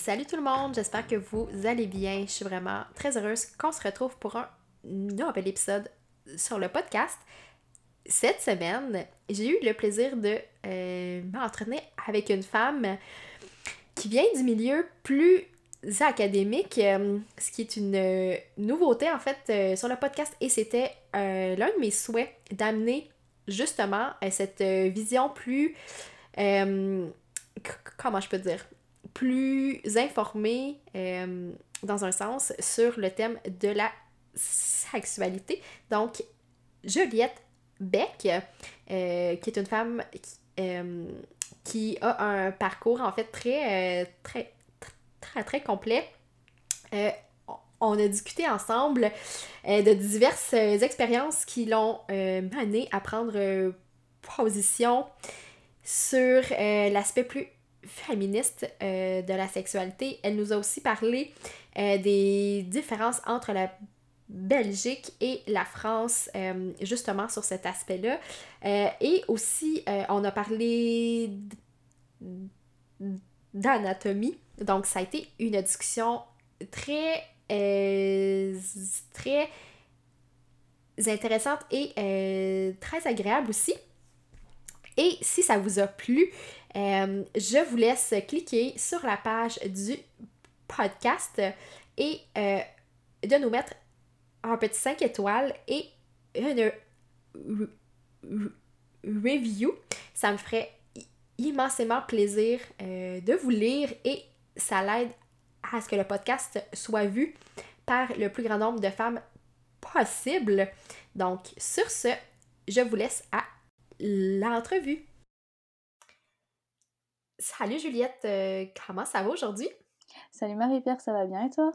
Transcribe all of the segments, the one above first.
Salut tout le monde, j'espère que vous allez bien. Je suis vraiment très heureuse qu'on se retrouve pour un nouvel épisode sur le podcast. Cette semaine, j'ai eu le plaisir de euh, avec une femme qui vient du milieu plus académique, euh, ce qui est une euh, nouveauté en fait sur le podcast et c'était l'un de mes souhaits d'amener justement cette vision plus comment je peux dire? Plus informée euh, dans un sens sur le thème de la sexualité. Donc, Juliette Beck, euh, qui est une femme euh, qui a un parcours en fait très, très, très, très complet. on a discuté ensemble de diverses expériences qui l'ont mené à prendre position sur l'aspect plus féministe euh, de la sexualité. Elle nous a aussi parlé euh, des différences entre la Belgique et la France, euh, justement sur cet aspect-là. et aussi, on a parlé d'anatomie. Donc, ça a été une discussion très, très intéressante et très agréable aussi. Et si ça vous a plu, euh, je vous laisse cliquer sur la page du podcast et euh, de nous mettre un petit 5 étoiles et une review. Ça me ferait immensément plaisir euh, de vous lire et ça l'aide à ce que le podcast soit vu par le plus grand nombre de femmes possible. Donc, sur ce, je vous laisse à l'entrevue. Salut Juliette, euh, comment ça va aujourd'hui? Salut Marie-Pierre, ça va bien et toi?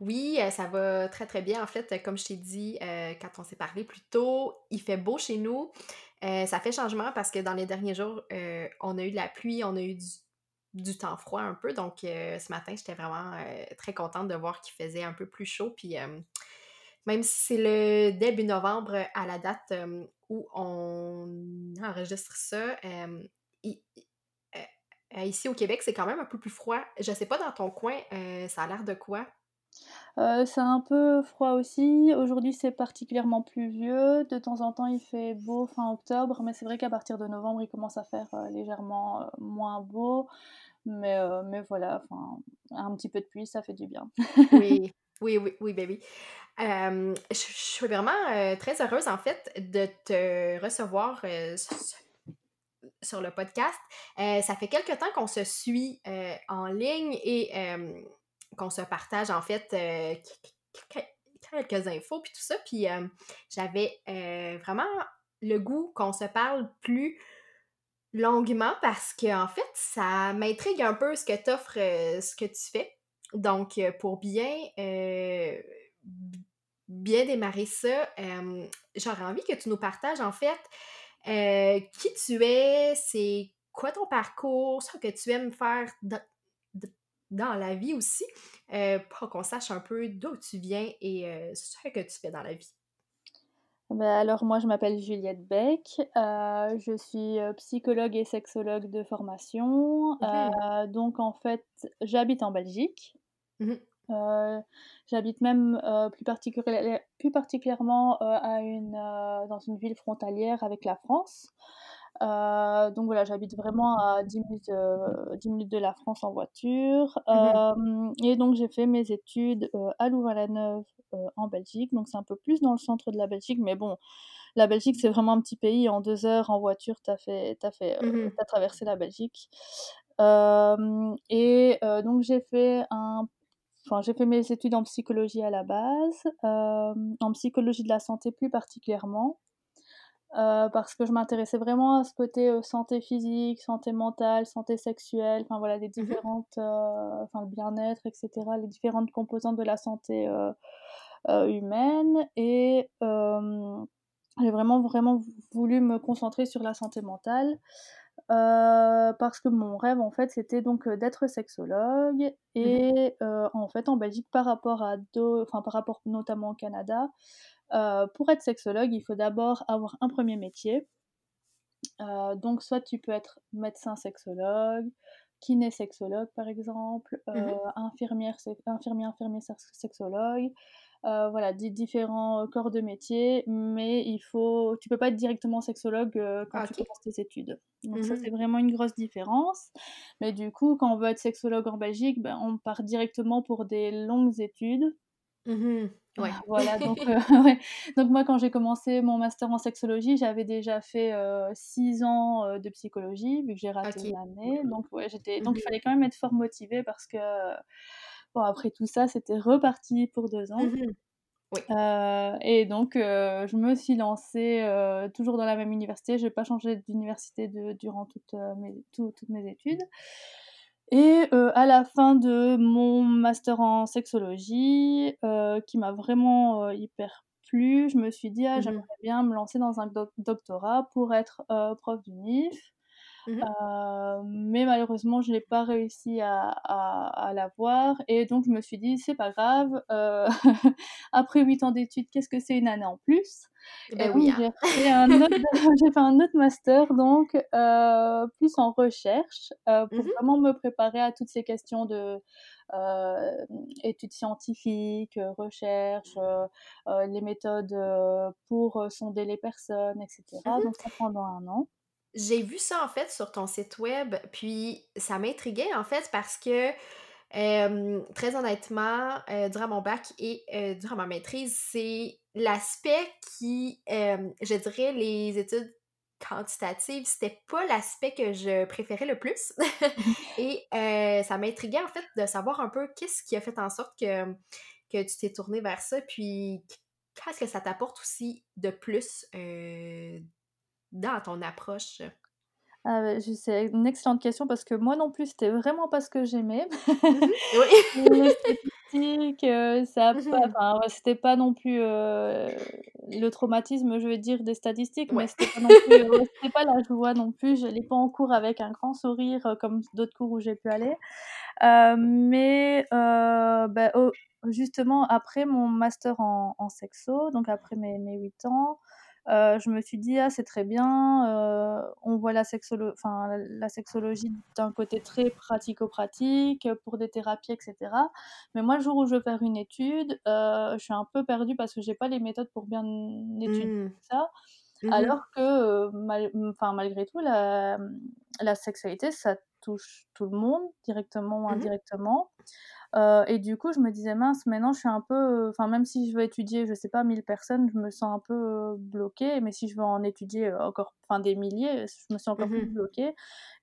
Oui, euh, ça va très très bien. En fait, euh, comme je t'ai dit quand on s'est parlé plus tôt, il fait beau chez nous. ça fait changement parce que dans les derniers jours, on a eu de la pluie, on a eu du, temps froid un peu. Donc ce matin, j'étais vraiment très contente de voir qu'il faisait un peu plus chaud. Puis même si c'est le début novembre à la date où on enregistre ça, euh, ici au Québec, c'est quand même un peu plus froid. Je sais pas dans ton coin, euh, ça a l'air de quoi? Euh, c'est un peu froid aussi. Aujourd'hui, c'est particulièrement pluvieux. De temps en temps, il fait beau fin octobre, mais c'est vrai qu'à partir de novembre, il commence à faire légèrement moins beau. Mais, mais voilà, un petit peu de pluie, ça fait du bien. oui, oui, oui, oui, baby. je, suis vraiment très heureuse, en fait, de te recevoir sur le podcast. Euh, ça fait quelque temps qu'on se suit euh, en ligne et euh, qu'on se partage en fait quelques infos puis tout ça. Puis j'avais vraiment le goût qu'on se parle plus longuement parce que en fait, ça m'intrigue un peu ce que tu offres, ce que tu fais. Donc, pour bien bien démarrer ça, j'aurais envie que tu nous partages en fait euh, qui tu es, c'est quoi ton parcours, ce que tu aimes faire dans, la vie aussi, euh, pour qu'on sache un peu d'où tu viens et euh, ce que tu fais dans la vie. Ben alors moi je m'appelle Juliette Beck, je suis psychologue et sexologue de formation. donc en fait j'habite en Belgique. Mmh j'habite même plus, plus, particulièrement à une, dans une ville frontalière avec la France. donc voilà, j'habite vraiment à 10 minutes, 10 minutes de la France en voiture. Mmh et donc j'ai fait mes études à Louvain-la-Neuve en Belgique. Donc c'est un peu plus dans le centre de la Belgique, mais bon, la Belgique c'est vraiment un petit pays. En deux heures en voiture, tu as, fait, as, fait, mmh as traversé la Belgique. et donc j'ai fait un Enfin, j'ai fait mes études en psychologie à la base, euh, en psychologie de la santé plus particulièrement, euh, parce que je m'intéressais vraiment à ce côté euh, santé physique, santé mentale, santé sexuelle, enfin voilà, les mmh différentes, enfin le bien-être, etc., les différentes composantes de la santé humaine et j'ai vraiment, vraiment voulu me concentrer sur la santé mentale. Parce que mon rêve en fait c'était donc d'être sexologue Mmh et en fait en Belgique par rapport à enfin par rapport notamment au Canada, pour être sexologue il faut d'abord avoir un premier métier. donc soit tu peux être médecin sexologue, kiné-sexologue par exemple, Mmh infirmière infirmier, infirmier sexologue, voilà, différents corps de métier, mais il faut tu peux pas être directement sexologue, quand tu commences tes études. Donc ça, Mmh c'est vraiment une grosse différence. Mais du coup, quand on veut être sexologue en Belgique, ben, on part directement pour des longues études. Mmh Ouais. Voilà, donc ouais, donc moi, quand j'ai commencé mon master en sexologie, j'avais déjà fait, 6 ans, de psychologie, vu que j'ai raté OK. une année. Donc ouais, j'étais donc il Mmh fallait quand même être fort motivé parce que, bon, après tout ça, c'était reparti pour 2 ans. Mmh Oui. Heu et donc heu, je me suis lancée, heu, toujours dans la même université. J'ai pas changé d'université durant toutes, mes tout toutes mes études et à la fin de mon master en sexologie, qui m'a vraiment, hyper plu, je me suis dit: «Ah, j'aimerais Mmh bien me lancer dans un doc doctorat pour être, prof d'UNIF». Mmh Heu, mais malheureusement, je n'ai pas réussi à à à l'avoir et donc je me suis dit: «C'est pas grave, heu, après 8 ans d'études, qu'est-ce que c'est une année en plus?» et Ben oui, hein. j'ai fait un autre master donc heu, plus en recherche, pour Mmh vraiment me préparer à toutes ces questions de, études scientifiques, recherche, heu, les méthodes, pour, sonder les personnes et cetera, Mmh donc ça pendant un an. J'ai vu ça, en fait, sur ton site web, puis ça m'intriguait, en fait, parce que, très honnêtement, heu, durant mon bac et heu, durant ma maîtrise, c'est l'aspect qui, je dirais les études quantitatives, c'était pas l'aspect que je préférais le plus. Et heu, ça m'intriguait, en fait, de savoir un peu qu'est-ce qui a fait en sorte que que tu t'es tournée vers ça, puis qu'est-ce que ça t'apporte aussi de plus, heu, dans ton approche? Ah je c'est une excellente question parce que moi non plus, c'était vraiment pas ce que j'aimais. Mmh mh. Oui. Les statistiques, heu, ça Mmh mh. enfin, c'était pas non plus, heu, le traumatisme, je vais dire, des statistiques, mais Ouais. c'était pas non plus, c'était pas la joie non plus. J'allais pas en cours avec un grand sourire, heu, comme d'autres cours où j'ai pu aller. Heu, mais bah, au justement après mon master en en sexo, donc après mes mes 8 ans, heu, je me suis dit: «Ah c'est très bien, heu, on voit la sexolo enfin la sexologie d'un côté très pratico-pratique, pour des thérapies et cetera. Mais moi le jour où je veux faire une étude, heu, je suis un peu perdue parce que j'ai pas les méthodes pour bien étudier Mmh. ça. Mmh mh. Alors que, heu, mal enfin malgré tout la, mmh, la sexualité ça touche tout le monde, directement ou Mmh mh. indirectement. Heu et du coup, je me disais: «Mince, maintenant je suis un peu, heu» enfin même si je veux étudier, je sais pas, 1000 personnes, je me sens un peu, heu, bloquée. Mais si je veux en étudier, encore enfin des milliers, je me sens encore Mmh plus bloquée.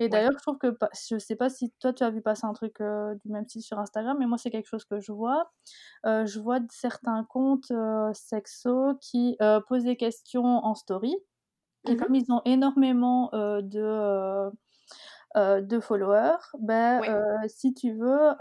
Et Ouais. d'ailleurs, je trouve que je sais pas si toi tu as vu passer un truc, heu, du même style sur Instagram, mais moi c'est quelque chose que je vois. Je vois certains comptes, sexo qui, posent des questions en story et Mmh mh. comme ils ont énormément, de, heu, de followers, Ouais. heu, si tu veux,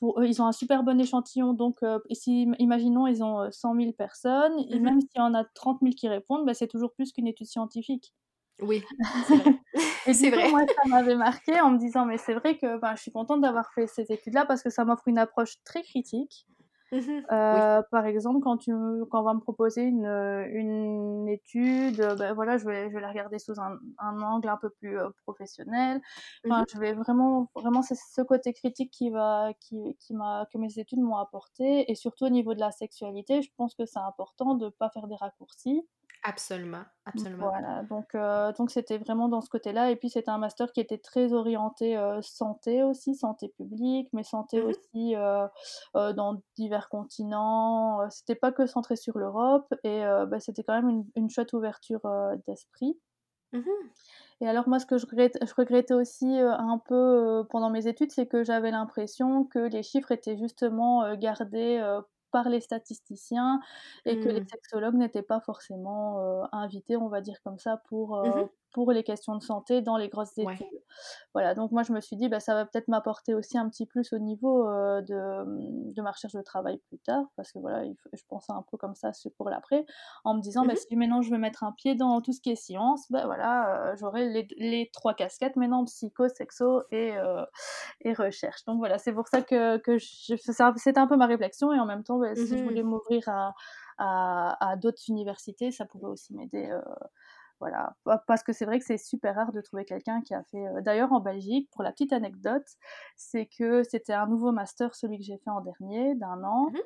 pour eux, ils ont un super bon échantillon donc si imaginons ils ont, heu, 100 000 personnes et Mmh mh. même s'il y en a 30 000 qui répondent, bah, c'est toujours plus qu'une étude scientifique. Oui, c'est vrai. Et C'est vrai. moi, ça m'avait marquée en me disant: «Mais c'est vrai que, ben, je suis contente d'avoir fait ces études-là parce que ça m'offre une approche très critique». Mmh. Oui. Heu, par exemple, quand tu quand on va me proposer une, heu, une étude, heu, bah, voilà, je vais je vais la regarder sous un un angle un peu plus, professionnel. Mmh Enfin, je vais vraiment vraiment c'est ce côté critique qui va qui qui m'a que mes études m'ont apporté et surtout au niveau de la sexualité, je pense que c'est important de pas faire des raccourcis. Absolument, absolument. Voilà, donc heu, donc c'était vraiment dans ce côté-là et puis c'était un master qui était très orienté, heu, santé aussi, santé publique, mais santé Mmh mh. aussi, heu, dans divers continents, c'était pas que centré sur l'Europe et bah, c'était quand même une une chouette ouverture, d'esprit Mmh mh. et alors moi ce que je regrette je regrettais aussi, un peu, pendant mes études, c'est que j'avais l'impression que les chiffres étaient justement, gardés, par les statisticiens et que les Mmh. sexologues n'étaient pas forcément, invités, on va dire comme ça, pour, Mmh. Pour les questions de santé dans les grosses études. Voilà, donc moi je me suis dit, bah, ça va peut-être m'apporter aussi un petit plus au niveau euh, de, de, ma recherche de travail plus tard, parce que voilà, je pense un peu comme ça pour l'après, en me disant, bah, mmh si maintenant je veux mettre un pied dans tout ce qui est science, bah, voilà, euh, j'aurai les, les, trois casquettes maintenant, psycho, sexo et, euh, et recherche. Donc voilà, c'est pour ça que, que c'était un peu ma réflexion, et en même temps, bah, si je mmh voulais m'ouvrir à, à, à d'autres universités, ça pouvait aussi m'aider voilà, parce que c'est vrai que c'est super rare de trouver quelqu'un qui a fait. Euh, d'ailleurs, en Belgique, pour la petite anecdote, c'est que c'était un nouveau master, celui que j'ai fait en dernier, d'un an. Mmh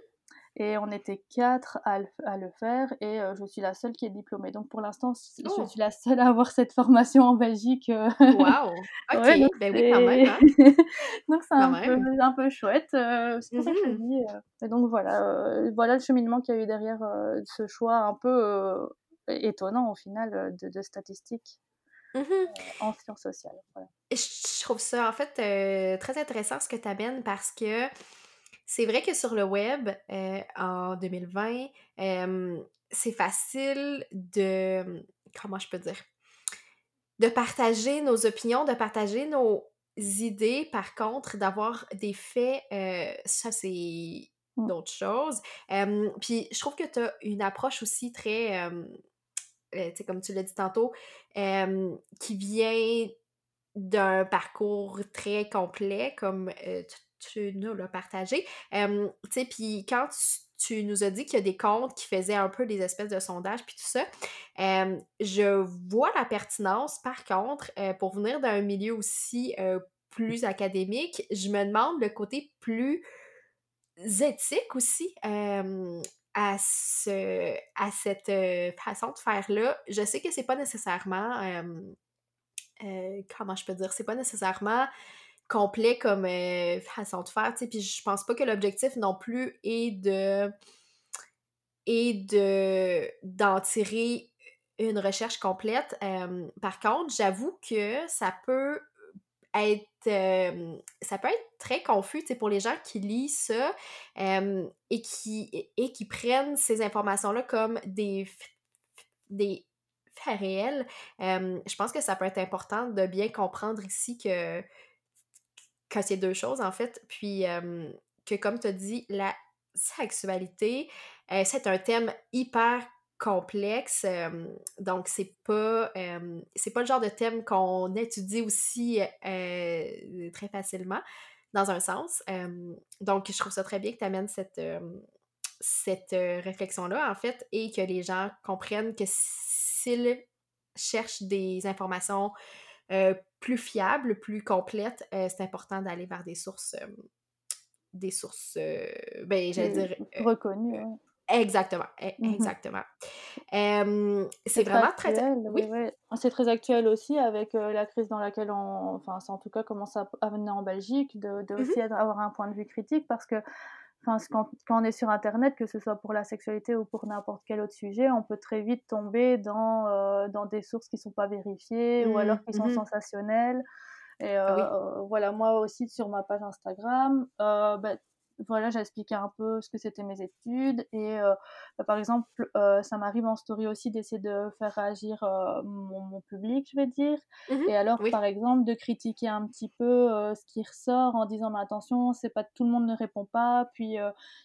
et on était quatre à le, faire et euh, je suis la seule qui est diplômée. Donc pour l'instant, je oh! suis la seule à avoir cette formation en Belgique. Euh. Waouh! Ok, ben oui, quand même. Hein. donc c'est un peu, un peu, chouette. c'est pour ça que je mmh dis. et donc voilà, voilà le cheminement qu'il y a eu derrière ce choix un peu étonnant au final euh, de, statistiques mmh euh, en sciences sociales. Je trouve ça en fait euh, très intéressant ce que tu amènes parce que c'est vrai que sur le web en 2020, c'est facile de comment je peux dire de partager nos opinions, de partager nos idées. Par contre, d'avoir des faits, ça c'est d'autres choses. puis je trouve que tu as une approche aussi très euh, comme tu l'as dit tantôt, qui vient d'un parcours très complet, comme euh, tu, nous l'as partagé. puis quand tu, nous as dit qu'il y a des comptes qui faisaient un peu des espèces de sondages, puis tout ça, je vois la pertinence, par contre, euh, pour venir d'un milieu aussi plus académique, je me demande le côté plus éthique aussi à, ce, à cette euh, façon de faire-là, je sais que c'est pas nécessairement. Euh, comment je peux dire? C'est pas nécessairement complet comme euh, façon de faire, tu puis je pense pas que l'objectif non plus est de de d'en tirer une recherche complète. par contre, j'avoue que ça peut être ça peut être très confus pour les gens qui lisent ça et, qui, et qui prennent ces informations-là comme des, des faits réels. je pense que ça peut être important de bien comprendre ici que, que c'est deux choses en fait. Puis que comme tu as dit, la sexualité, c'est un thème hyper complexe. donc, c'est pas, c'est pas le genre de thème qu'on étudie aussi très facilement, dans un sens. donc, je trouve ça très bien que tu amènes cette, cette réflexion-là, en fait, et que les gens comprennent que s'ils cherchent des informations plus fiables, plus complètes, c'est important d'aller vers des sources des sources, ben, j'allais dire... reconnues. Exactement, e mmh exactement. c'est vraiment très oui? C'est très actuel aussi avec, la crise dans laquelle on enfin, c'est en tout cas commence à à venir en Belgique, de de mmh aussi avoir un point de vue critique parce que, enfin, quand quand on est sur internet, que ce soit pour la sexualité ou pour n'importe quel autre sujet, on peut très vite tomber dans, dans des sources qui sont pas vérifiées ou alors qui sont mmh sensationnelles. Et voilà, moi aussi sur ma page Instagram, bah voilà, j'ai expliqué un peu ce que c'était mes études et euh, bah, par exemple, euh, ça m'arrive en story aussi d'essayer de faire réagir euh, mon, public, je vais dire. Mmh et alors, par exemple, de critiquer un petit peu ce qui ressort en disant mais attention, c'est pas tout le monde ne répond pas. Puis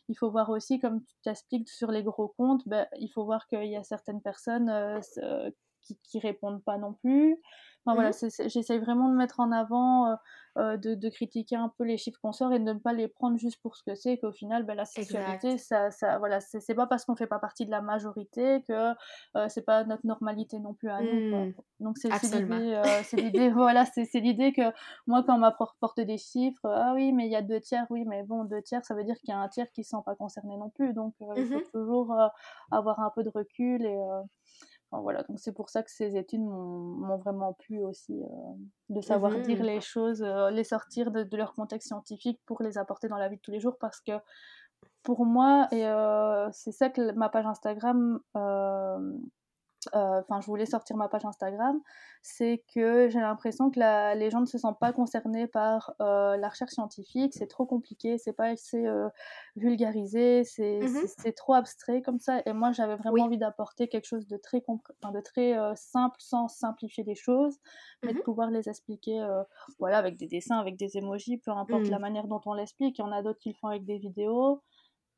il faut voir aussi, comme tu t'expliques sur les gros comptes, ben, il faut voir qu'il y a certaines personnes qui, qui répondent pas non plus. Enfin, voilà, mmh j'essaye vraiment de mettre en avant, euh, de, de, critiquer un peu les chiffres qu'on sort et de ne pas les prendre juste pour ce que c'est, qu'au final, ben, la sexualité, ça, ça, voilà, c'est pas parce qu'on fait pas partie de la majorité que euh, c'est pas notre normalité non plus à nous. Mmh. Donc c'est l'idée, euh, l'idée, voilà, c'est l'idée que moi, quand on m'apporte des chiffres, ah oui, mais il y a deux tiers, oui, mais bon, deux tiers, ça veut dire qu'il y a un tiers qui ne sont pas concernés non plus. Donc il faut mmh toujours avoir un peu de recul et voilà, donc c'est pour ça que ces études m'ont vraiment plu aussi, euh, de savoir mmh dire les choses, euh, les sortir de, leur contexte scientifique pour les apporter dans la vie de tous les jours, parce que pour moi, et euh, c'est ça que ma page Instagram euh, enfin je voulais sortir ma page Instagram, c'est que j'ai l'impression que la, les gens ne se sentent pas concernés par euh, la recherche scientifique, c'est trop compliqué, c'est pas assez euh, vulgarisé, mmh c'est trop abstrait comme ça. Et moi j'avais vraiment envie d'apporter quelque chose de très, de très simple sans simplifier les choses, mais de mmh pouvoir les expliquer voilà, avec des dessins, avec des emojis, peu importe la mmh. manière dont on l'explique. Il y en a d'autres qui le font avec des vidéos.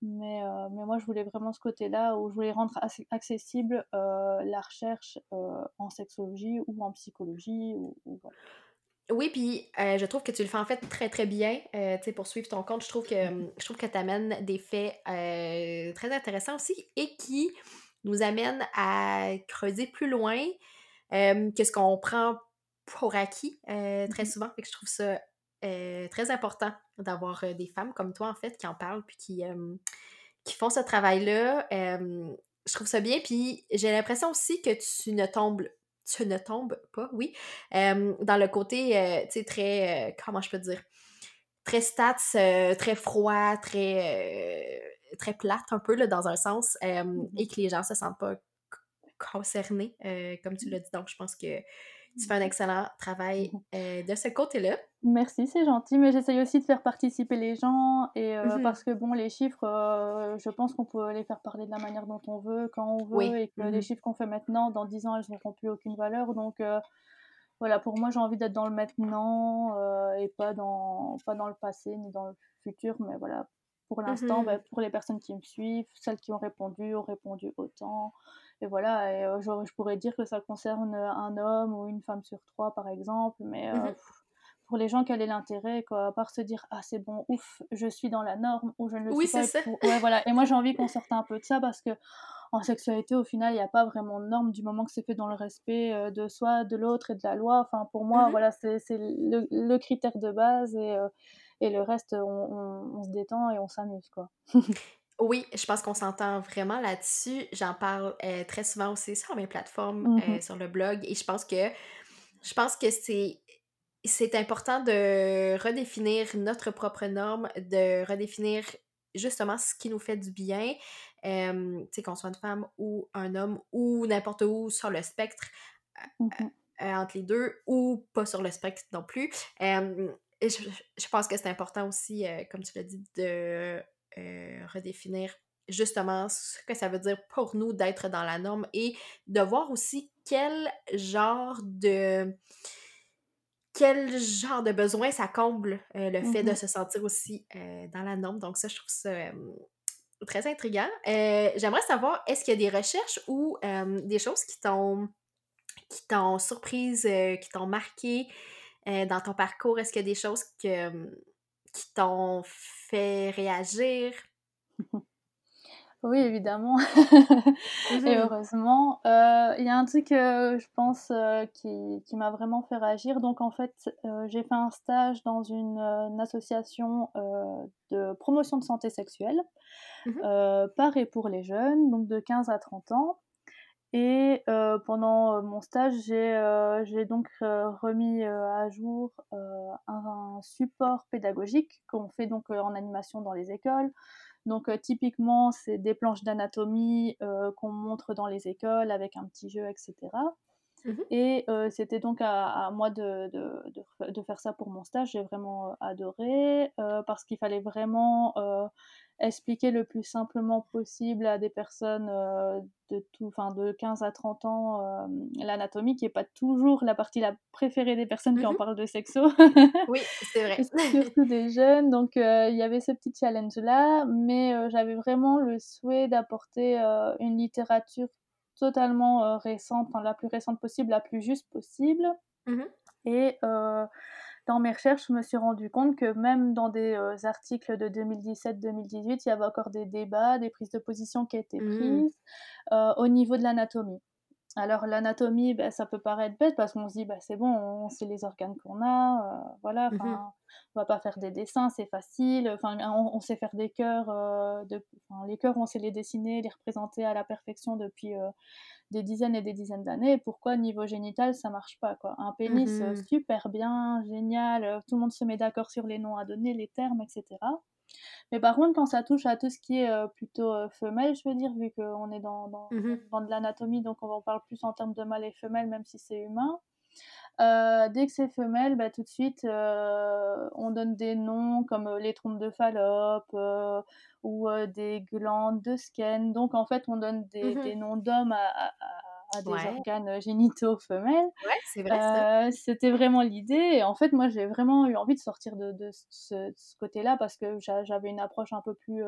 Mais, euh, mais moi, je voulais vraiment ce côté-là où je voulais rendre accessible euh, la recherche euh, en sexologie ou en psychologie. Ou, Oui, puis je trouve que tu le fais en fait très très bien. tu sais, pour suivre ton compte, je trouve que je trouve que tu amènes des faits très intéressants aussi et qui nous amènent à creuser plus loin que ce qu'on prend pour acquis très mmh souvent. et que je trouve ça très important d'avoir euh, des femmes comme toi, en fait, qui en parlent puis qui, euh, qui font ce travail-là. je trouve ça bien. Puis j'ai l'impression aussi que tu ne tombes tu ne tombes pas, oui, dans le côté, tu sais, très, comment je peux dire, très stats, très froid, très, très plate un peu, là, dans un sens, mmh et que les gens se sentent pas concernés, comme tu l'as dit. Donc, je pense que tu fais un excellent travail mmh de ce côté-là. Merci, c'est gentil, mais j'essaye aussi de faire participer les gens et euh, mmh parce que bon, les chiffres, euh, je pense qu'on peut les faire parler de la manière dont on veut, quand on veut, et que les mmh chiffres qu'on fait maintenant, dans 10 ans, elles n'auront plus aucune valeur. Donc euh, voilà, pour moi, j'ai envie d'être dans le maintenant et pas dans, pas dans le passé ni dans le futur, mais voilà, pour l'instant, bah, pour les personnes qui me suivent, celles qui ont répondu ont répondu autant. Et voilà, et je, pourrais dire que ça concerne un homme ou une femme sur trois, par exemple, mais pour les gens, quel est l'intérêt, quoi, à part se dire ah c'est bon, ouf, je suis dans la norme ou je ne le oui, suis pas. Ça. Ouais, voilà. Et moi j'ai envie qu'on sorte un peu de ça parce que en sexualité, au final, il n'y a pas vraiment de norme du moment que c'est fait dans le respect euh, de soi, de l'autre et de la loi. Enfin, pour moi, mmh voilà, c'est le, le, critère de base et, euh, et le reste, on, on, se détend et on s'amuse, quoi. Oui, je pense qu'on s'entend vraiment là-dessus. J'en parle euh, très souvent aussi sur mes plateformes, mmh sur le blog, et je pense que je pense que c'est c'est important de redéfinir notre propre norme, de redéfinir justement ce qui nous fait du bien, euh, tu sais, qu'on soit une femme ou un homme ou n'importe où sur le spectre, mmh euh, entre les deux, ou pas sur le spectre non plus. et je, pense que c'est important aussi, euh, comme tu l'as dit, de redéfinir justement ce que ça veut dire pour nous d'être dans la norme et de voir aussi quel genre de quel genre de besoin ça comble euh, le fait de mmh se sentir aussi euh, dans la norme. Donc ça, je trouve ça très intriguant. Euh, j'aimerais savoir, est-ce qu'il y a des recherches ou des choses qui t'ont qui t'ont surprise, qui t'ont marqué dans ton parcours? Est-ce qu'il y a des choses que, qui t'ont fait réagir? Oui, évidemment. Mmh et heureusement. Euh, il y a un truc, euh, je pense, euh, qui, qui m'a vraiment fait réagir. Donc, en fait, j'ai fait un stage dans une, association de promotion de santé sexuelle, mmh par et pour les jeunes, donc de 15 à 30 ans. Et pendant mon stage, j'ai donc remis à jour un, un, support pédagogique qu'on fait donc en animation dans les écoles. Donc euh, typiquement, c'est des planches d'anatomie euh, qu'on montre dans les écoles avec un petit jeu, etc. Et mmh euh, c'était donc à, moi de, de, faire ça pour mon stage. J'ai vraiment adoré parce qu'il fallait vraiment expliquer le plus simplement possible à des personnes de, tout, de 15 à 30 ans l'anatomie, qui n'est pas toujours la partie la préférée des personnes qui en mmh parlent de sexo. oui, c'est vrai. Surtout des jeunes. Donc il y avait ce petit challenge-là, mais j'avais vraiment le souhait d'apporter une littérature totalement récente, enfin la plus récente possible, la plus juste possible. Mmh Et dans mes recherches, je me suis rendu compte que même dans des euh, articles de 2017-2018, il y avait encore des débats, des prises de position qui étaient mmh. prises euh, au niveau de l'anatomie. Alors l'anatomie, ben, ça peut paraître bête parce qu'on se dit bah, c'est bon, on sait les organes qu'on a, euh, voilà, mmh on va pas faire des dessins, c'est facile, enfin on, sait faire des cœurs, de, les cœurs on sait les dessiner, les représenter à la perfection depuis des dizaines et des dizaines d'années. Pourquoi niveau génital ça marche pas quoi? Un pénis mmh super bien, génial, tout le monde se met d'accord sur les noms à donner, les termes, etc. Mais par contre, quand ça touche à tout ce qui est plutôt femelle, je veux dire, vu qu'on est dans, dans, dans de l'anatomie, donc on en parle plus en termes de mâle et femelle, même si c'est humain. dès que c'est femelle, bah, tout de suite, on donne des noms comme les trompes de Fallope ou des glandes de Skene. Donc en fait, on donne des, mmh des noms d'hommes à, des organes génitaux femelles. Ouais, c'est vrai. C'était vraiment l'idée. Et en fait, moi, j'ai vraiment eu envie de sortir de, de ce, côté-là parce que j'avais une approche un peu plus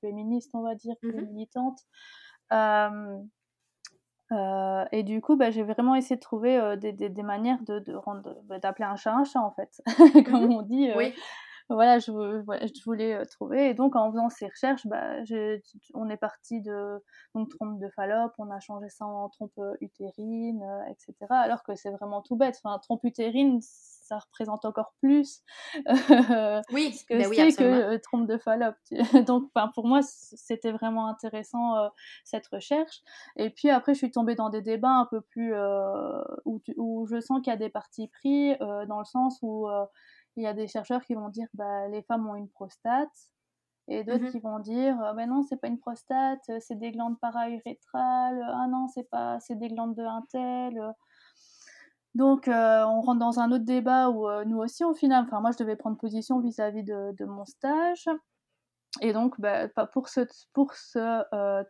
féministe, on va dire, plus mmh militante. et du coup, bah, j'ai vraiment essayé de trouver des, des, des, manières de, de bah, d'appeler un chat un chat en fait, comme mmh on dit. oui voilà, je, je voulais trouver. Et donc, en faisant ces recherches, bah, on est parti de donc, trompe de Fallope, on a changé ça en trompe utérine, etc. Alors que c'est vraiment tout bête. Enfin, trompe utérine, ça représente encore plus oui, ce que ben c'est que trompe de Fallope. donc, pour moi, c'était vraiment intéressant cette recherche. Et puis après, je suis tombée dans des débats un peu plus où, où, je sens qu'il y a des partis pris dans le sens où il y a des chercheurs qui vont dire bah, les femmes ont une prostate et d'autres mmh qui vont dire ben non c'est pas une prostate c'est des glandes para-urétrales ah non c'est pas c'est des glandes de un tel donc on rentre dans un autre débat où nous aussi au final enfin moi je devais prendre position vis-à-vis de, de, mon stage. Et donc bah, pour ce pour ce euh,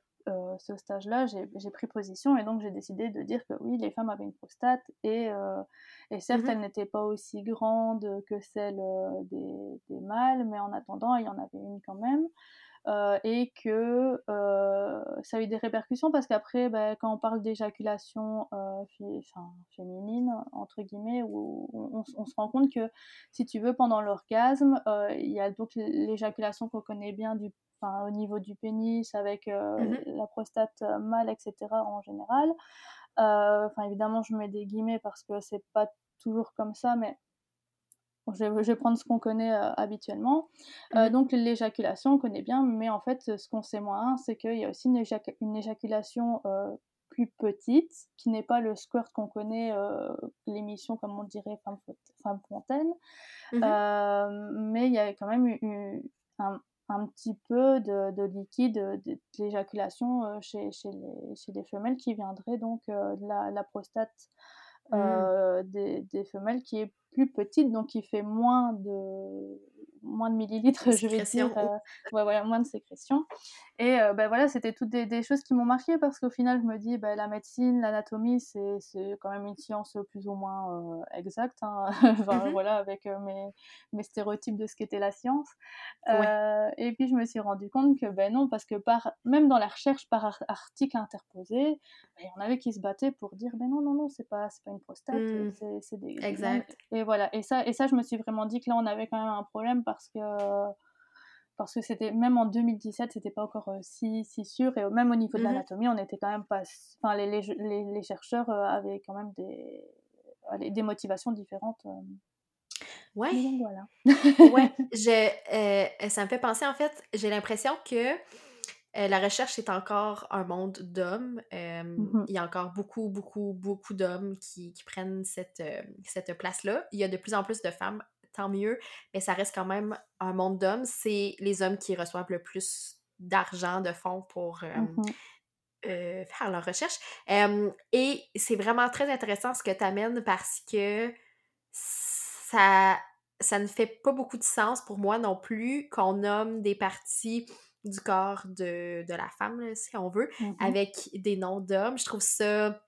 ce stage-là, j'ai pris position et donc j'ai décidé de dire que oui, les femmes avaient une prostate et, euh, et certes, mmh elle n'était pas aussi grande que celle euh, des, des, mâles, mais en attendant, il y en avait une quand même. Et que ça a eu des répercussions parce qu'après, bah, quand on parle d'éjaculation féminine, entre guillemets, où on, on, se rend compte que si tu veux, pendant l'orgasme, il y a donc l'éjaculation qu'on connaît bien du au niveau du pénis, avec mmh la prostate mâle, etc. en général. Enfin, évidemment, je mets des guillemets parce que c'est pas toujours comme ça, mais je vais, prendre ce qu'on connaît habituellement. Mmh donc l'éjaculation, on connaît bien, mais en fait, ce qu'on sait moins, c'est qu'il y a aussi une, éjaculation plus petite, qui n'est pas le squirt qu'on connaît, l'émission, comme on dirait, femme, femme fontaine. Mmh mais il y a quand même eu un, un petit peu de, de liquide, de, l'éjaculation euh, chez, chez, les, chez, les, femelles qui viendrait donc euh, de la, la, prostate mmh. euh, des, des, femelles qui est petite, donc qui fait moins de, moins de millilitres, je vais dire. Euh, ouais, voilà, moins de sécrétion. Et euh, ben voilà, c'était toutes des, des, choses qui m'ont marqué parce qu'au final, je me dis, ben, la médecine, l'anatomie, c'est quand même une science plus ou moins euh, exacte. Hein. enfin, mmh voilà, avec mes, mes, stéréotypes de ce qu'était la science. Et puis, je me suis rendu compte que ben non, parce que par, même dans la recherche par article interposé, ben, il y en avait qui se battaient pour dire, ben non, non, non, c'est pas, pas une prostate, mmh. c'est des. Exact. Et voilà, et ça, et ça, je me suis vraiment dit que là, on avait quand même un problème parce que parce que c'était même en 2017 c'était pas encore euh, si, si sûr et même au niveau de mmh l'anatomie on était quand même pas enfin les, les, les, chercheurs euh, avaient quand même des des motivations différentes euh. ouais donc, voilà ouais je, ça me fait penser en fait j'ai l'impression que la recherche est encore un monde d'hommes. Mmh il y a encore beaucoup, beaucoup, beaucoup d'hommes qui, qui, prennent cette, cette place-là. Il y a de plus en plus de femmes tant mieux, mais ça reste quand même un monde d'hommes. C'est les hommes qui reçoivent le plus d'argent, de fonds pour mmh euh, faire leur recherche. et c'est vraiment très intéressant ce que tu amènes parce que ça, ça ne fait pas beaucoup de sens pour moi non plus qu'on nomme des parties du corps de, la femme, si on veut, mmh avec des noms d'hommes. Je trouve ça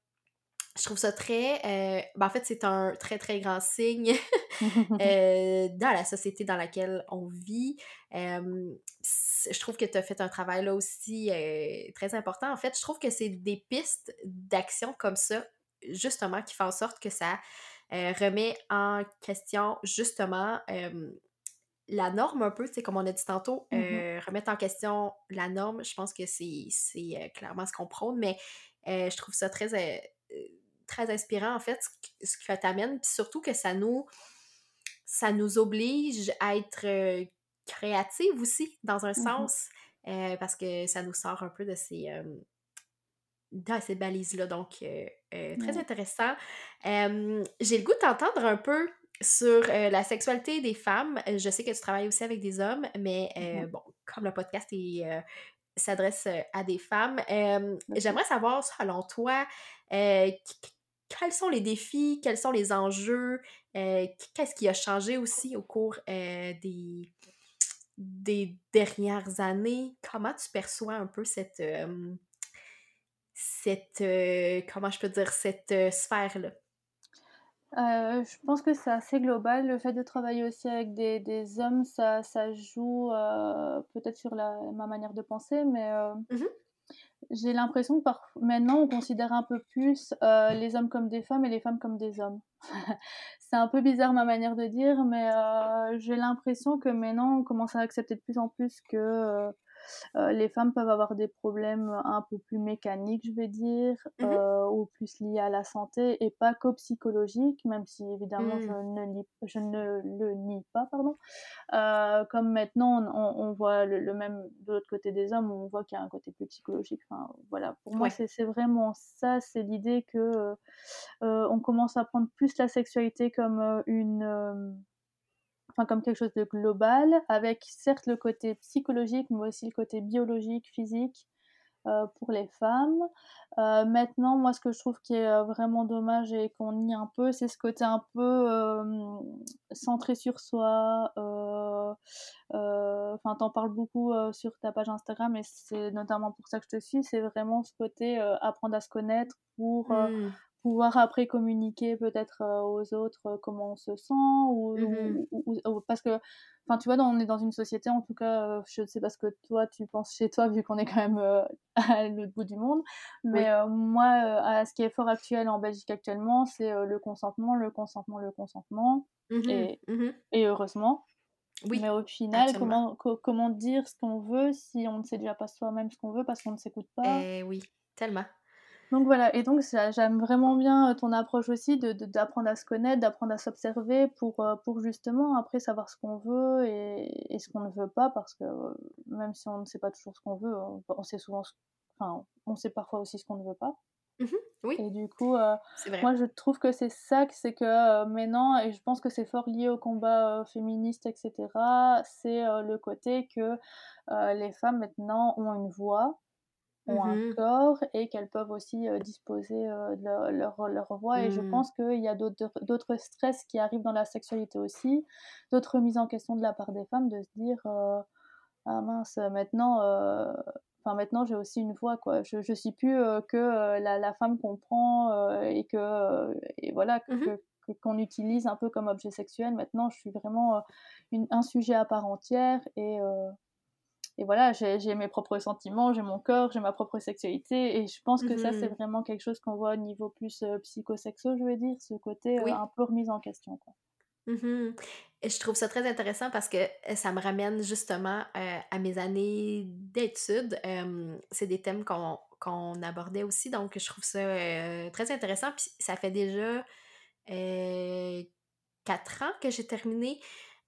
je trouve ça très. Euh, ben en fait, c'est un très, très grand signe euh, dans la société dans laquelle on vit. je trouve que tu as fait un travail là aussi euh, très important. En fait, je trouve que c'est des pistes d'action comme ça, justement, qui font en sorte que ça remet en question, justement, la norme un peu, c'est comme on a dit tantôt, mmh remettre en question la norme, je pense que c'est clairement ce qu'on prône, mais je trouve ça très très inspirant, en fait, ce que t'amène, puis surtout que ça nous, ça nous oblige à être euh, créative aussi, dans un mmh sens, euh, parce que ça nous sort un peu de ces, euh, ces balises-là. Donc, très intéressant. J'ai le goût d'entendre un peu sur la sexualité des femmes, je sais que tu travailles aussi avec des hommes, mais Mmh bon, comme le podcast s'adresse à des femmes, j'aimerais savoir, selon toi, quels sont les défis, quels sont les enjeux, qu'est-ce qui a changé aussi au cours des, des dernières années? Comment tu perçois un peu cette, cette comment je peux dire, cette sphère-là? Euh, je pense que c'est assez global. Le fait de travailler aussi avec des des hommes, ça ça joue, peut-être sur la ma manière de penser, mais, mmh j'ai l'impression que parf maintenant on considère un peu plus, heu, les hommes comme des femmes et les femmes comme des hommes. C'est un peu bizarre ma manière de dire, mais, heu, j'ai l'impression que maintenant on commence à accepter de plus en plus que, heu euh, les femmes peuvent avoir des problèmes un peu plus mécaniques, je vais dire, Mmh euh, ou plus liés à la santé et pas qu'au psychologique, même si évidemment je mmh. ne, lis, je ne le nie pas, pardon. Euh, comme maintenant on, on voit le, le, même de l'autre côté des hommes, on voit qu'il y a un côté plus psychologique. Enfin, voilà, pour moi c'est vraiment ça, c'est l'idée que euh, on commence à prendre plus la sexualité comme une enfin comme quelque chose de global, avec certes le côté psychologique, mais aussi le côté biologique, physique euh, pour les femmes. Euh, maintenant, moi, ce que je trouve qui est euh, vraiment dommage et qu'on nie un peu, c'est ce côté un peu centré sur soi. Enfin, t'en parles beaucoup sur ta page Instagram, et c'est notamment pour ça que je te suis. C'est vraiment ce côté apprendre à se connaître pour Mmh. Pouvoir après communiquer peut-être euh, aux autres euh, comment on se sent ou, Mmh ou, ou, ou parce que enfin tu vois on est dans une société en tout cas euh, je ne sais pas ce que toi tu penses chez toi vu qu'on est quand même euh, à l'autre bout du monde mais Oui. moi à ce qui est fort actuel en Belgique actuellement c'est le consentement le consentement le consentement Mmh et, Mmh et heureusement Oui, mais au final absolument. comment co comment dire ce qu'on veut si on ne sait déjà pas soi-même ce qu'on veut parce qu'on ne s'écoute pas? Eh oui, tellement. Donc voilà, et donc j'aime vraiment bien ton approche aussi de, d'apprendre à se connaître, d'apprendre à s'observer pour, pour justement après savoir ce qu'on veut et, et ce qu'on ne veut pas, parce que même si on ne sait pas toujours ce qu'on veut, on, sait souvent, enfin, on sait parfois aussi ce qu'on ne veut pas. Mmh oui. Et du coup, euh, moi je trouve que c'est ça, c'est que euh, maintenant, et je pense que c'est fort lié au combat euh, féministe, etc., c'est le côté que les femmes maintenant ont une voix, ont un Mmh corps et qu'elles peuvent aussi euh, disposer euh, de leur, leur, leur voix. Et je Mmh. pense qu'il y a d'autres stress qui arrivent dans la sexualité aussi, d'autres mises en question de la part des femmes, de se dire euh, Ah mince, maintenant, enfin maintenant j'ai aussi une voix, quoi. Je, je suis plus que la, la, femme qu'on prend et que, et voilà, Mmh que, qu'on utilise un peu comme objet sexuel. Maintenant, je suis vraiment une, un sujet à part entière et et voilà, j'ai mes propres sentiments, j'ai mon corps, j'ai ma propre sexualité, et je pense que ça, c'est Mmh vraiment quelque chose qu'on voit au niveau plus euh, psychosexo, je veux dire, ce côté euh, Oui. un peu remise en question. Quoi. Mmh Et je trouve ça très intéressant parce que ça me ramène justement à mes années d'études. c'est des thèmes qu'on qu'on abordait aussi, donc je trouve ça très intéressant. Puis ça fait déjà quatre ans que j'ai terminé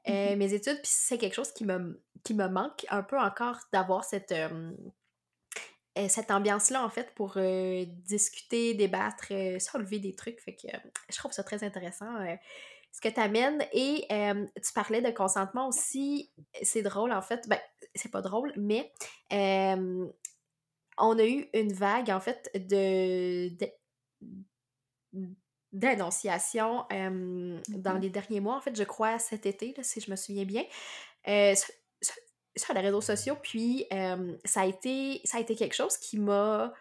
Mmh mes études, puis c'est quelque chose qui me, qui me manque un peu encore d'avoir cette, cette ambiance-là, en fait, pour discuter, débattre, soulever des trucs. Fait que je trouve ça très intéressant ce que tu amènes. Et tu parlais de consentement aussi. C'est drôle, en fait. Ben, c'est pas drôle, mais on a eu une vague, en fait, de, d'annonciation dans les derniers mois, en fait, je crois cet été, là, si je me souviens bien, sur, sur, les réseaux sociaux. Puis ça, a été, ça a été quelque chose qui m'a,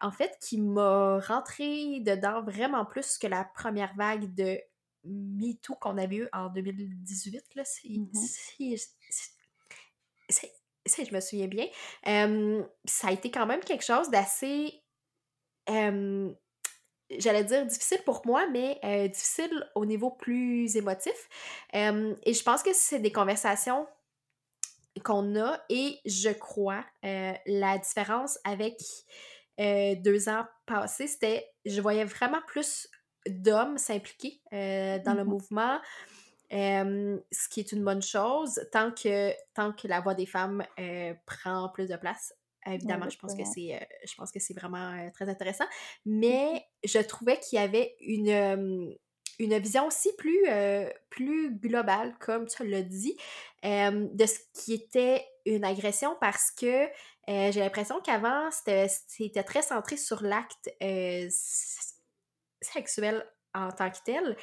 en fait, qui m'a rentré dedans vraiment plus que la première vague de MeToo qu'on avait eu en 2018, là, si, si, si, si, je me souviens bien. ça a été quand même quelque chose d'assez j'allais dire difficile pour moi, mais euh, difficile au niveau plus émotif. Euh, et je pense que c'est des conversations qu'on a et je crois euh, la différence avec deux ans passés, c'était je voyais vraiment plus d'hommes s'impliquer dans le mmh mouvement. ce qui est une bonne chose tant que, tant que la voix des femmes prend plus de place Évidemment, je pense que c'est euh, je pense que c'est vraiment euh, très intéressant. Mais je trouvais qu'il y avait une, une vision aussi plus, plus globale, comme tu l'as dit, de ce qui était une agression parce que j'ai l'impression qu'avant, c'était très centré sur l'acte sexuel en tant que tel.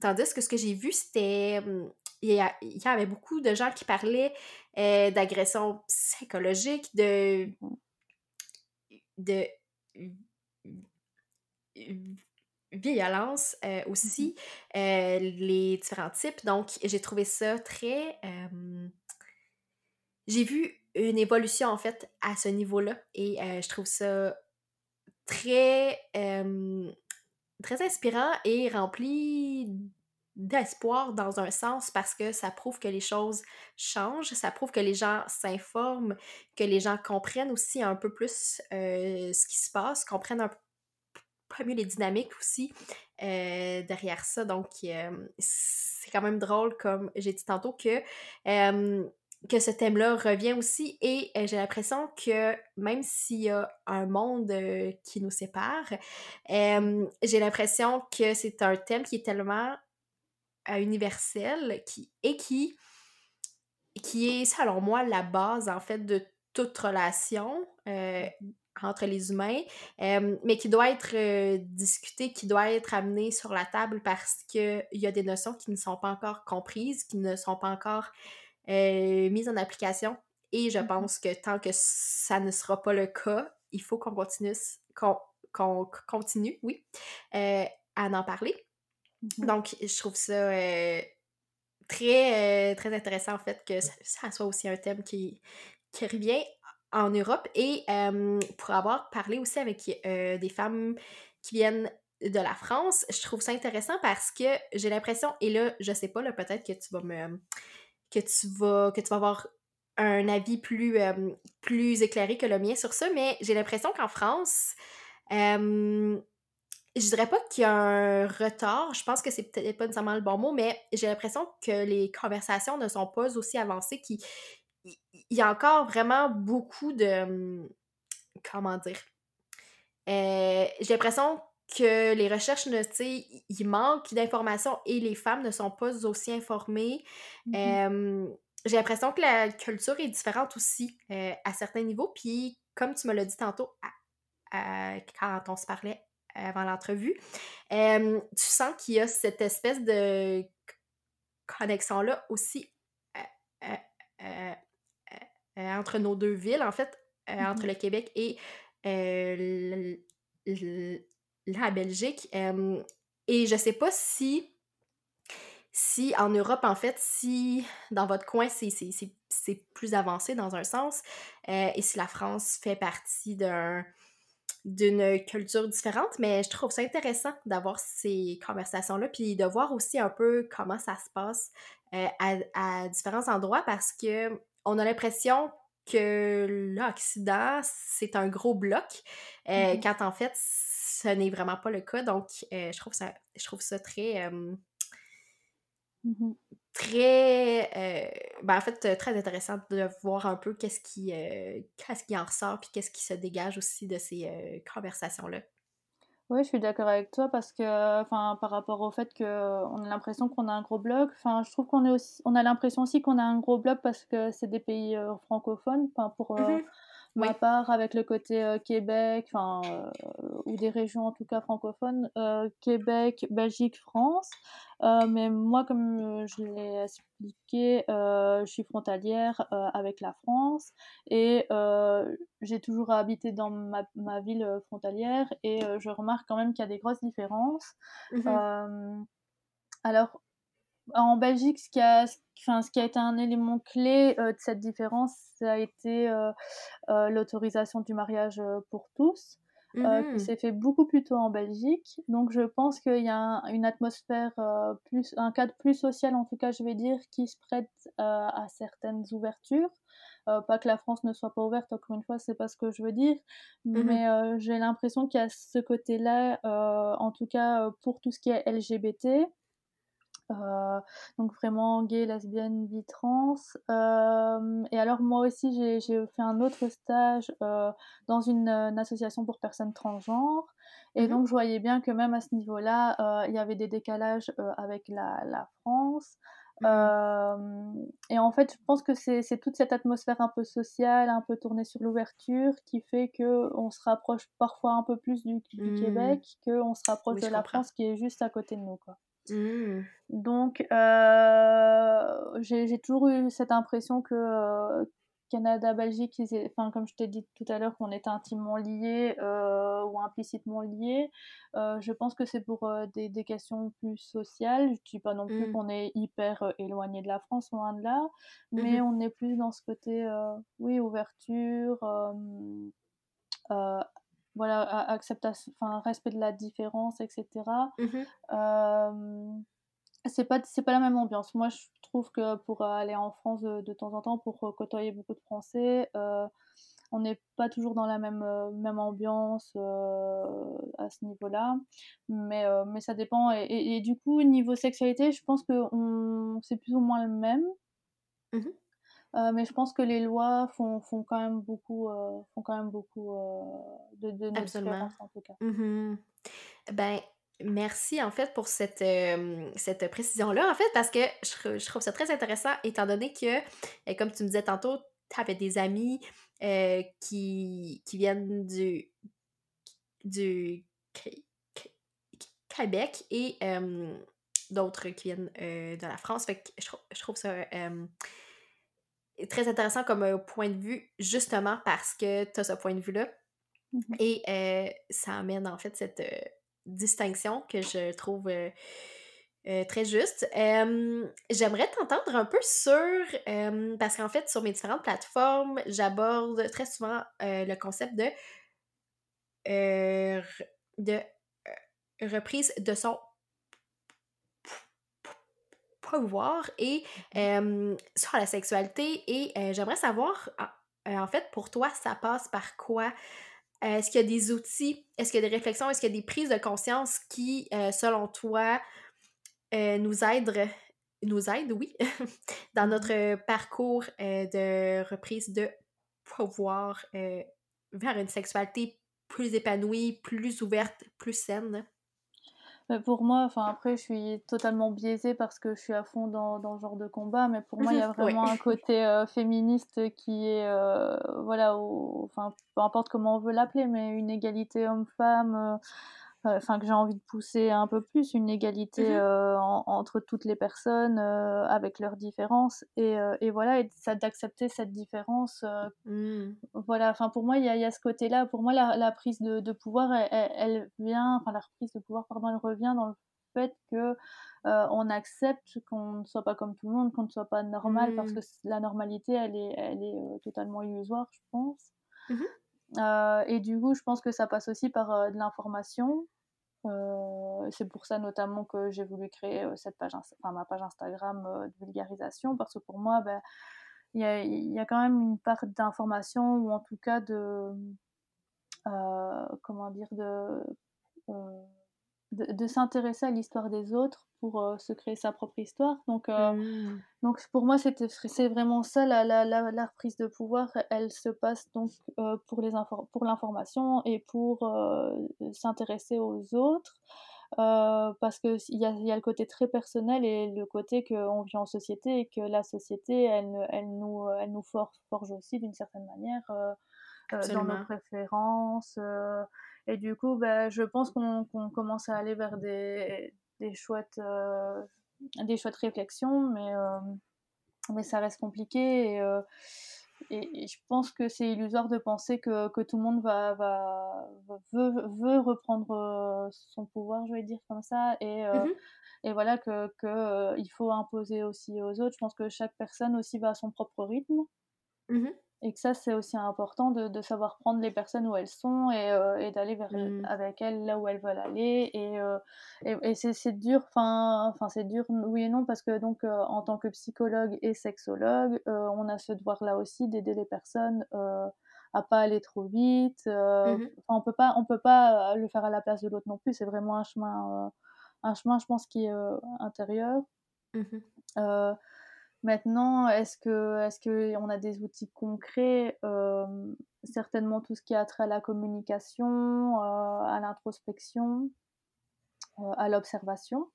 tandis que ce que j'ai vu, c'était. Il y, avait beaucoup de gens qui parlaient d'agression psychologique, de. de violence aussi, les différents types. Donc, j'ai trouvé ça très. j'ai vu une évolution en fait à ce niveau-là et je trouve ça très très inspirant et rempli d'espoir dans un sens parce que ça prouve que les choses changent, ça prouve que les gens s'informent, que les gens comprennent aussi un peu plus ce qui se passe, comprennent un peu mieux les dynamiques aussi derrière ça. Donc, c'est quand même drôle, comme j'ai dit tantôt, que que ce thème-là revient aussi et j'ai l'impression que même s'il y a un monde qui nous sépare, j'ai l'impression que c'est un thème qui est tellement euh, universel qui, et qui, qui est, selon moi, la base en fait de toute relation entre les humains, mais qui doit être discuté, qui doit être amené sur la table parce qu'il y a des notions qui ne sont pas encore comprises, qui ne sont pas encore euh, mise en application. Et je mm-hmm. pense que tant que ça ne sera pas le cas, il faut qu'on continue, qu'on continue, oui, euh, à en parler. Mm-hmm. Donc, je trouve ça très, très intéressant, en fait, que ça, soit aussi un thème qui, revient en Europe et pour avoir parlé aussi avec des femmes qui viennent de la France, je trouve ça intéressant parce que j'ai l'impression, et là, je sais pas, là, peut-être que tu vas me que tu vas, que tu vas avoir un avis plus, plus éclairé que le mien sur ça, mais j'ai l'impression qu'en France, je dirais pas qu'il y a un retard, je pense que c'est peut-être pas nécessairement le bon mot, mais j'ai l'impression que les conversations ne sont pas aussi avancées qu'il il y a encore vraiment beaucoup de... Comment dire? Euh, j'ai l'impression que les recherches, tu sais, il manque d'informations et les femmes ne sont pas aussi informées. Mm-hmm. j'ai l'impression que la culture est différente aussi euh, à certains niveaux. Puis, comme tu me l'as dit tantôt quand on se parlait avant l'entrevue, tu sens qu'il y a cette espèce de connexion-là aussi euh, euh, entre nos deux villes, en fait, entre mm-hmm. le Québec et la Belgique. et je sais pas si, si en Europe, en fait, si dans votre coin, c'est plus avancé dans un sens, euh, et si la France fait partie d'un d'une culture différente, mais je trouve ça intéressant d'avoir ces conversations-là, puis de voir aussi un peu comment ça se passe euh, à, différents endroits, parce que on a l'impression que l'Occident, c'est un gros bloc, euh, mm-hmm. quand en fait, ce n'est vraiment pas le cas. Donc, euh, je, trouve ça, je trouve ça très. Euh, mmh très. Euh, ben, en fait, très intéressant de voir un peu qu'est-ce qui, qu'est-ce qui en ressort, puis qu'est-ce qui se dégage aussi de ces conversations-là. Oui, je suis d'accord avec toi parce que, enfin, par rapport au fait qu'on a l'impression qu'on a un gros bloc, enfin, je trouve qu'on est aussi, on a l'impression aussi qu'on a un gros bloc parce que c'est des pays francophones, enfin, pour, mmh ma part avec le côté euh, Québec, enfin, euh, ou des régions en tout cas francophones, euh, Québec, Belgique, France. mais moi, comme je l'ai expliqué, je suis frontalière avec la France et j'ai toujours habité dans ma, ma ville frontalière et je remarque quand même qu'il y a des grosses différences. Mmh alors, en Belgique, ce qui, a, enfin, ce qui a été un élément clé de cette différence, ça a été l'autorisation du mariage pour tous. qui mmh s'est fait beaucoup plus tôt en Belgique. Donc je pense qu'il y a une atmosphère plus, un cadre plus social en tout cas, je vais dire, qui se prête à certaines ouvertures. pas que la France ne soit pas ouverte, encore une fois, c'est pas ce que je veux dire, mmh mais j'ai l'impression qu'il y a ce côté-là, en tout cas pour tout ce qui est LGBT, donc vraiment gay, lesbienne, bi, trans. et alors moi aussi j'ai fait un autre stage dans une, association pour personnes transgenres et mmh donc je voyais bien que même à ce niveau-là, il y avait des décalages avec la, la France. Mmh. et en fait, je pense que c'est toute cette atmosphère un peu sociale, un peu tournée sur l'ouverture, qui fait que on se rapproche parfois un peu plus du, du mmh. Québec, qu'on se rapproche de la France qui est juste à côté de nous. Quoi. Mmh. Donc, j'ai toujours eu cette impression que, Canada, Belgique, enfin, comme je t'ai dit tout à l'heure, qu'on était intimement liés euh, ou implicitement liés. Euh, je pense que c'est pour euh, des, des, questions plus sociales. Je ne dis pas non plus mmh. qu'on est hyper éloigné de la France, loin de là, mais mmh on est plus dans ce côté, oui, ouverture, voilà, acceptation, enfin, respect de la différence, etc c'est pas c'est pas la même ambiance. Moi, je trouve que pour aller en France de, temps en temps, pour côtoyer beaucoup de Français, euh, on n'est pas toujours dans la même, euh, même ambiance euh, à ce niveau-là. Mais, mais ça dépend. Et, du coup, niveau sexualité, je pense que c'est plus ou moins le même. Mmh mais je pense que les lois font, font quand même beaucoup, font quand même beaucoup de, de différences en tout cas. Mmh ben, Merci en fait pour cette, cette précision-là, en fait, parce que je, trouve ça très intéressant, étant donné que, euh, comme tu me disais tantôt, tu avais des amis euh, qui, qui viennent du, du Québec et d'autres qui viennent euh, de la France. Fait que je, trouve ça très intéressant comme point de vue, justement parce que tu as ce point de vue-là. Mmh et ça amène en fait cette distinction que je trouve euh, euh, très juste. J'aimerais t'entendre un peu sur, parce qu'en fait, sur mes différentes plateformes, j'aborde très souvent euh, le concept de, de reprise de son pouvoir et sur la sexualité. Et j'aimerais savoir, en fait, pour toi, ça passe par quoi? Euh, est-ce qu'il y a des outils, est-ce qu'il y a des réflexions, est-ce qu'il y a des prises de conscience qui, euh, selon toi, euh, nous aident, nous aident, oui, dans notre parcours de reprise de pouvoir vers une sexualité plus épanouie, plus ouverte, plus saine? Pour moi, enfin après, je suis totalement biaisée parce que je suis à fond dans, dans ce genre de combat, mais pour moi, il y a vraiment un côté euh, féministe qui est, euh, voilà, enfin, peu importe comment on veut l'appeler, mais une égalité homme-femme. Euh, enfin que j'ai envie de pousser un peu plus, une égalité mmh euh, entre toutes les personnes euh, avec leurs différences et, et voilà, et d'accepter cette différence. Mmh. Voilà, enfin pour moi il y, y, a ce côté-là. Pour moi la, la prise de, de pouvoir, elle, elle, vient, enfin la reprise de pouvoir, pardon, elle revient dans le fait que on accepte qu'on ne soit pas comme tout le monde, qu'on ne soit pas normal, parce mmh. que la normalité, elle est, elle est totalement illusoire, je pense. Euh, et du coup, je pense que ça passe aussi par euh, de l'information. Euh, c'est pour ça notamment que j'ai voulu créer cette page, enfin, ma page Instagram de vulgarisation, parce que pour moi, ben, il y, a, y, a, quand même une part d'information, ou en tout cas de. comment dire de de, s'intéresser à l'histoire des autres pour euh, se créer sa propre histoire. Donc, euh, mmh. donc pour moi, c'est vraiment ça, la, la, la, reprise de pouvoir, elle se passe donc euh, pour l'information et pour s'intéresser aux autres. parce qu'il y a, y a le côté très personnel et le côté qu'on vit en société et que la société, elle, elle, nous, elle nous forge, forge aussi d'une certaine manière dans nos préférences. Et du coup, bah, je pense qu'on commence à aller vers des, des chouettes, euh, des chouettes réflexions, mais, euh, mais ça reste compliqué. Et, euh, et, je pense que c'est illusoire de penser que, que, tout le monde va, va, veut, veut, reprendre son pouvoir, je vais dire comme ça. Et, mmh et voilà, que, que il faut imposer aussi aux autres. Je pense que chaque personne aussi va à son propre rythme. Mmh et que ça, c'est aussi important de, de, savoir prendre les personnes où elles sont et, euh, et d'aller vers mmh. avec elles là où elles veulent aller. Et, euh, et, et c'est dur, enfin, c'est dur, oui et non, parce que donc euh, en tant que psychologue et sexologue, on a ce devoir-là aussi d'aider les personnes à pas aller trop vite. Mmh on peut pas, on peut pas le faire à la place de l'autre non plus. C'est vraiment un chemin, un chemin, je pense, qui est intérieur. Mmh maintenant, est-ce que est-ce qu'on a des outils concrets? certainement tout ce qui a trait à la communication, à l'introspection, à l'observation.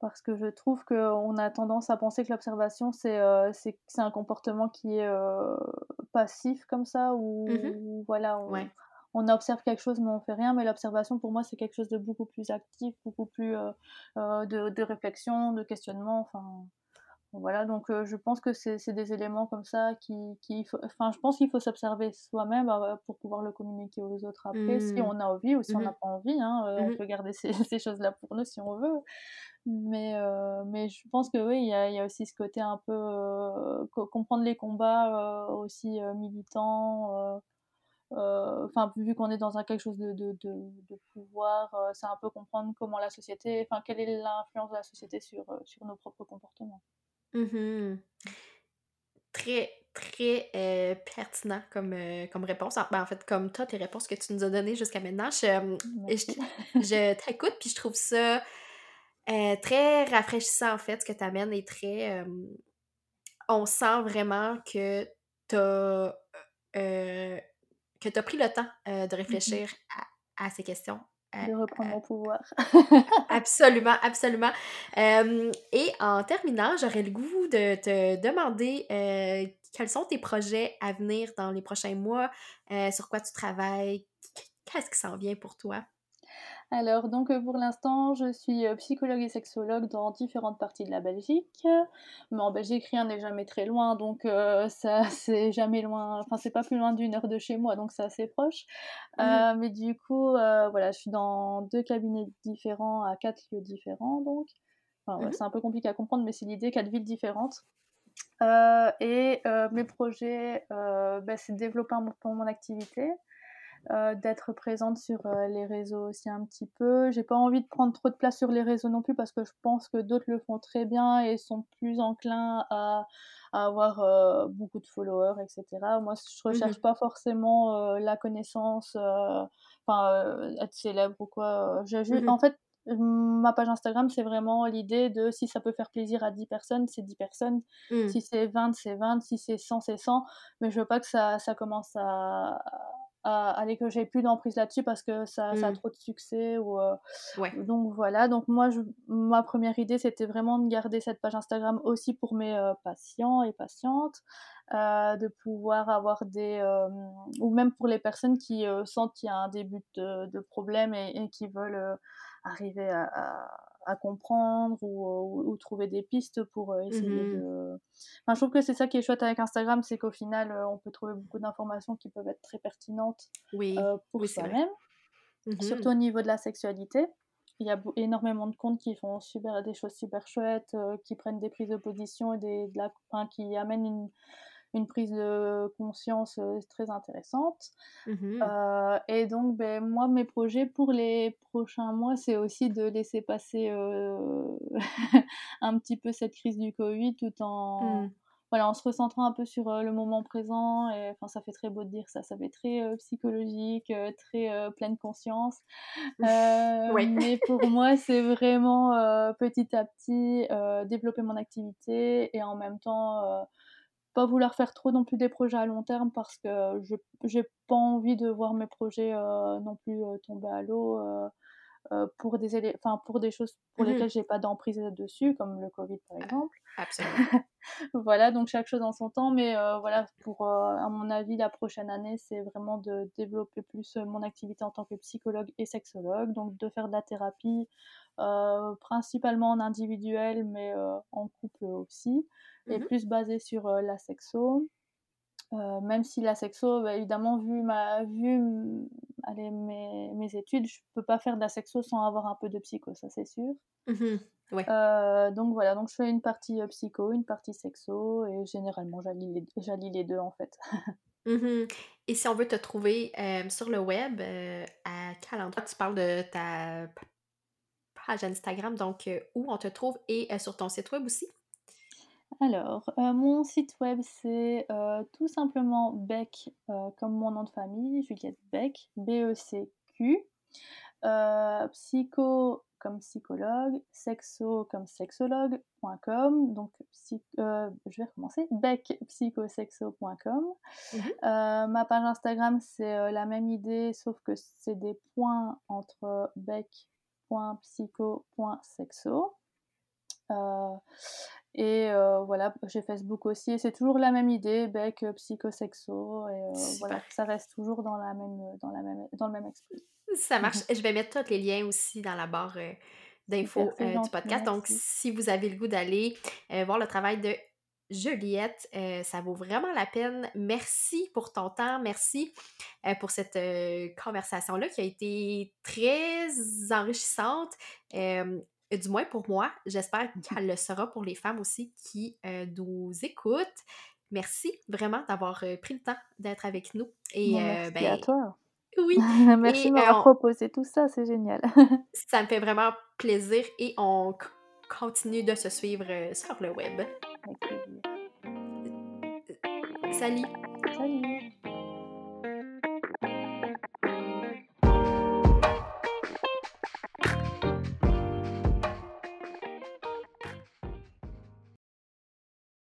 Parce que je trouve qu'on a tendance à penser que l'observation, c'est, c'est c'est un comportement qui est, passif comme ça ou voilà, on on observe quelque chose mais on fait rien. Mais l'observation pour moi, c'est quelque chose de beaucoup plus actif, beaucoup plus, de de réflexion, de questionnement, enfin voilà, donc je pense que c'est des éléments comme ça qui qui enfin, je pense qu'il faut s'observer soi-même, pour pouvoir le communiquer aux autres après, si Mmh. on a envie ou si on Mmh n'a pas envie, hein, on Mmh peut garder ces ces choses-là pour nous si on veut. Mais mais je pense que oui, il y a il y a aussi ce côté un peu, co comprendre les combats, aussi, militants, enfin, vu qu'on est dans un quelque chose de de de de pouvoir, c'est un peu comprendre comment la société enfin, quelle est l'influence de la société sur, sur nos propres comportements. Mmh Très, très, heu, pertinent comme, heu, comme réponse. En ben, en fait, comme toi, tes réponses que tu nous as données jusqu'à maintenant. Je, hem, Merci. je je t'écoute, puis je trouve ça, heu, très rafraîchissant, en fait, ce que tu amènes est très, hem, on sent vraiment que tu as, heu, que tu as pris le temps, heu, de Mmh mh. réfléchir à à ces questions, De reprendre mon pouvoir. Absolument, absolument. Hem et en terminant, j'aurais le goût de te demander, quels sont tes projets à venir dans les prochains mois? Sur quoi tu travailles? Qu'est-ce qui s'en vient pour toi? Alors donc, heu, pour l'instant, je suis, heu, psychologue et sexologue dans différentes parties de la Belgique. Mais en Belgique, rien n'est jamais très loin, donc heu, ça c'est jamais loin enfin, c'est pas plus loin d'1 heure de chez moi, donc c'est assez proche. Mmh mais du coup, voilà, je suis dans 2 cabinets différents à 4 lieux différents donc. Enfin, ouais, Mmh c'est un peu compliqué à comprendre, mais c'est l'idée, 4 villes différentes. Et mes projets, bah, c'est de développer un peu mon activité, heu, d'être présente sur, heu, les réseaux aussi un petit peu. J'ai pas envie de prendre trop de place sur les réseaux non plus parce que je pense que d'autres le font très bien et sont plus enclins à à avoir, heu, beaucoup de followers et cetera. Moi, je recherche Mmh pas forcément, la connaissance, enfin, être célèbre ou quoi, ju en Mmh fait, ma page Instagram, c'est vraiment l'idée de si ça peut faire plaisir à 10 personnes, c'est 10 personnes. Mmh. Si c'est 20, c'est 20, si c'est 100, c'est 100. Mais je veux pas que ça ça commence à à que j'ai plus d'emprise là-dessus parce que ça ça a Mmh. trop de succès ou Ouais. donc voilà, donc moi je ma première idée, c'était vraiment de garder cette page Instagram aussi pour mes, heu, patients et patientes, heu, de pouvoir avoir des, ou même pour les personnes qui, sentent qu'il y a un début de de problème et et qui veulent, arriver à à à comprendre ou ou trouver des pistes pour, essayer Mmh de enfin, je trouve que c'est ça qui est chouette avec Instagram, c'est qu'au final, heu, on peut trouver beaucoup d'informations qui peuvent être très pertinentes, Oui, pour oui, soi-même. Mmh Surtout au niveau de la sexualité. Il y a énormément de comptes qui font super des choses super chouettes, qui prennent des prises de position et des de la enfin, qui amènent une une prise de conscience, heu, très intéressante. Mmh Heu et donc beh, moi, mes projets pour les prochains mois, c'est aussi de laisser passer, heu, un petit peu cette crise du covid tout en Mmh. voilà, en se recentrant un peu sur, le moment présent et enfin, ça fait très beau de dire ça, ça fait très, psychologique, très, pleine conscience. Ouais. mais pour moi, c'est vraiment, petit à petit, développer mon activité et en même temps, pas vouloir faire trop non plus des projets à long terme parce que je j'ai pas envie de voir mes projets, heu, non plus, heu, tomber à l'eau, heu, pour des enfin, pour des choses pour Mmh lesquelles j'ai pas d'emprise dessus, comme le covid, par exemple. absolument. Voilà, donc chaque chose en son temps, mais voilà, pour, à mon avis, la prochaine année, c'est vraiment de développer plus, mon activité en tant que psychologue et sexologue, donc de faire de la thérapie, heu, principalement en individuel, mais heu, en couple aussi et Mmh plus basée sur, heu, la sexo. Heu, même si la sexo, bah, évidemment, vu ma vu, allez, mes mes études, je peux pas faire de la sexo sans avoir un peu de psycho, ça c'est sûr. Mmh Ouais. Donc voilà, donc je fais une partie, psycho, une partie sexo et généralement j'allie les les 2 en fait. Mmh et si on veut te trouver, sur le web, à quel endroit tu parles de ta page Instagram, donc heu, où on te trouve et heu, sur ton site web aussi? Alors, heu, mon site web c'est, tout simplement Bec, heu, comme mon nom de famille, Juliette Bec, B-E-C-Q, psycho comme psychologue, sexo comme sexologue.com, donc euh, je vais recommencer, becpsychosexo.com. Mmh ma page Instagram, c'est la même idée, sauf que c'est des points entre bec.psycho.sexo. Et voilà, j'ai Facebook aussi, et c'est toujours la même idée, bec, psychosexo, et voilà, ça reste toujours dans, la même, dans, la même, dans le même esprit. Ça marche. Je vais mettre tous les liens aussi dans la barre d'infos du podcast. Donc, si vous avez le goût d'aller voir le travail de Juliette, ça vaut vraiment la peine. Merci pour ton temps. Merci pour cette conversation-là qui a été très enrichissante du moins pour moi, j'espère qu'elle le sera pour les femmes aussi qui euh, nous écoutent. Merci vraiment d'avoir euh, pris le temps d'être avec nous. Et, merci ben, à toi. Oui. merci de m'avoir proposé tout ça, c'est génial. ça me fait vraiment plaisir et on continue de se suivre euh, sur le web. Avec plaisir. Salut. Salut.